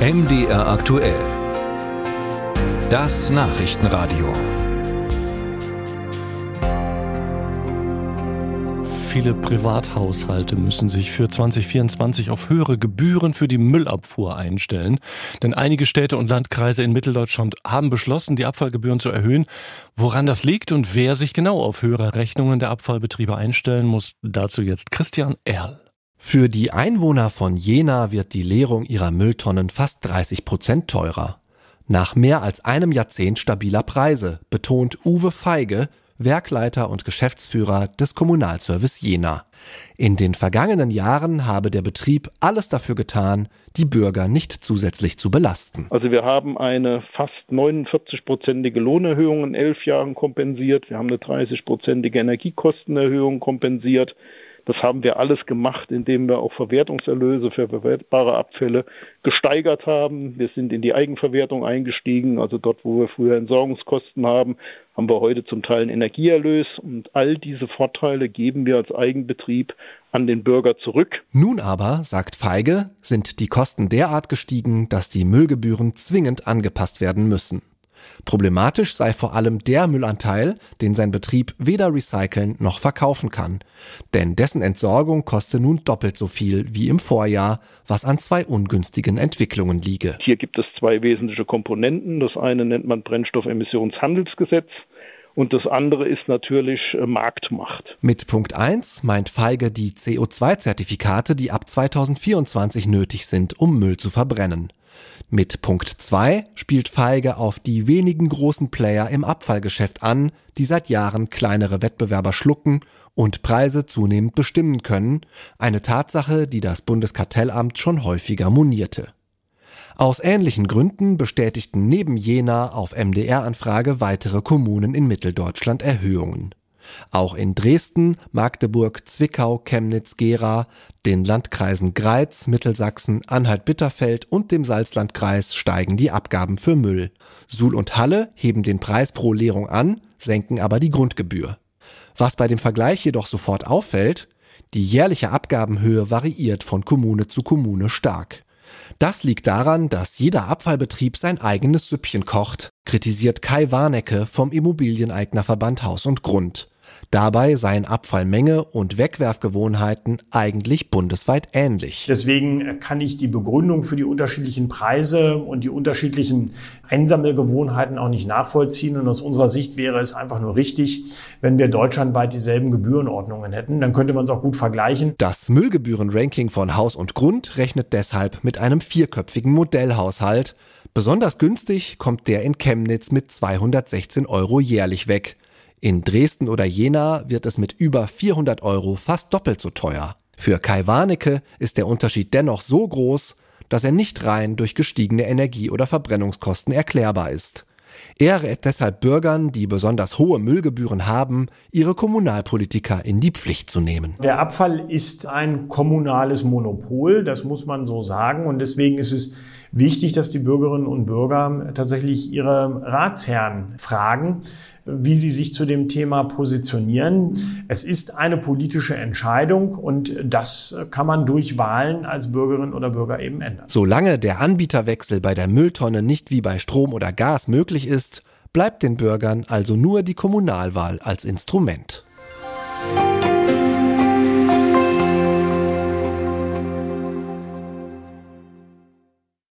MDR aktuell. Das Nachrichtenradio. Viele Privathaushalte müssen sich für 2024 auf höhere Gebühren für die Müllabfuhr einstellen. Denn einige Städte und Landkreise in Mitteldeutschland haben beschlossen, die Abfallgebühren zu erhöhen. Woran das liegt und wer sich genau auf höhere Rechnungen der Abfallbetriebe einstellen muss, dazu jetzt Christian Erl. Für die Einwohner von Jena wird die Leerung ihrer Mülltonnen fast 30 Prozent teurer. Nach mehr als einem Jahrzehnt stabiler Preise, betont Uwe Feige, Werkleiter und Geschäftsführer des Kommunalservice Jena. In den vergangenen Jahren habe der Betrieb alles dafür getan, die Bürger nicht zusätzlich zu belasten. Also wir haben eine fast 49-prozentige Lohnerhöhung in elf Jahren kompensiert. Wir haben eine 30-prozentige Energiekostenerhöhung kompensiert. Das haben wir alles gemacht, indem wir auch Verwertungserlöse für verwertbare Abfälle gesteigert haben. Wir sind in die Eigenverwertung eingestiegen, also dort, wo wir früher Entsorgungskosten haben, haben wir heute zum Teil einen Energieerlös und all diese Vorteile geben wir als Eigenbetrieb an den Bürger zurück. Nun aber, sagt Feige, sind die Kosten derart gestiegen, dass die Müllgebühren zwingend angepasst werden müssen. Problematisch sei vor allem der Müllanteil, den sein Betrieb weder recyceln noch verkaufen kann. Denn dessen Entsorgung koste nun doppelt so viel wie im Vorjahr, was an zwei ungünstigen Entwicklungen liege. Hier gibt es zwei wesentliche Komponenten. Das eine nennt man Brennstoffemissionshandelsgesetz. Und das andere ist natürlich äh, Marktmacht. Mit Punkt 1 meint Feige die CO2-Zertifikate, die ab 2024 nötig sind, um Müll zu verbrennen. Mit Punkt 2 spielt Feige auf die wenigen großen Player im Abfallgeschäft an, die seit Jahren kleinere Wettbewerber schlucken und Preise zunehmend bestimmen können, eine Tatsache, die das Bundeskartellamt schon häufiger monierte. Aus ähnlichen Gründen bestätigten neben Jena auf MDR-Anfrage weitere Kommunen in Mitteldeutschland Erhöhungen. Auch in Dresden, Magdeburg, Zwickau, Chemnitz, Gera, den Landkreisen Greiz, Mittelsachsen, Anhalt-Bitterfeld und dem Salzlandkreis steigen die Abgaben für Müll. Suhl und Halle heben den Preis pro Leerung an, senken aber die Grundgebühr. Was bei dem Vergleich jedoch sofort auffällt, die jährliche Abgabenhöhe variiert von Kommune zu Kommune stark. Das liegt daran, dass jeder Abfallbetrieb sein eigenes Süppchen kocht, kritisiert Kai Warnecke vom Immobilieneignerverband Haus und Grund. Dabei seien Abfallmenge und Wegwerfgewohnheiten eigentlich bundesweit ähnlich. Deswegen kann ich die Begründung für die unterschiedlichen Preise und die unterschiedlichen Einsammelgewohnheiten auch nicht nachvollziehen. Und aus unserer Sicht wäre es einfach nur richtig, wenn wir deutschlandweit dieselben Gebührenordnungen hätten. Dann könnte man es auch gut vergleichen. Das Müllgebührenranking von Haus und Grund rechnet deshalb mit einem vierköpfigen Modellhaushalt. Besonders günstig kommt der in Chemnitz mit 216 Euro jährlich weg. In Dresden oder Jena wird es mit über 400 Euro fast doppelt so teuer. Für Kai Warnecke ist der Unterschied dennoch so groß, dass er nicht rein durch gestiegene Energie- oder Verbrennungskosten erklärbar ist. Er rät deshalb Bürgern, die besonders hohe Müllgebühren haben, ihre Kommunalpolitiker in die Pflicht zu nehmen. Der Abfall ist ein kommunales Monopol, das muss man so sagen. Und deswegen ist es wichtig, dass die Bürgerinnen und Bürger tatsächlich ihre Ratsherren fragen, wie sie sich zu dem Thema positionieren. Es ist eine politische Entscheidung und das kann man durch Wahlen als Bürgerin oder Bürger eben ändern. Solange der Anbieterwechsel bei der Mülltonne nicht wie bei Strom oder Gas möglich ist, bleibt den Bürgern also nur die Kommunalwahl als Instrument.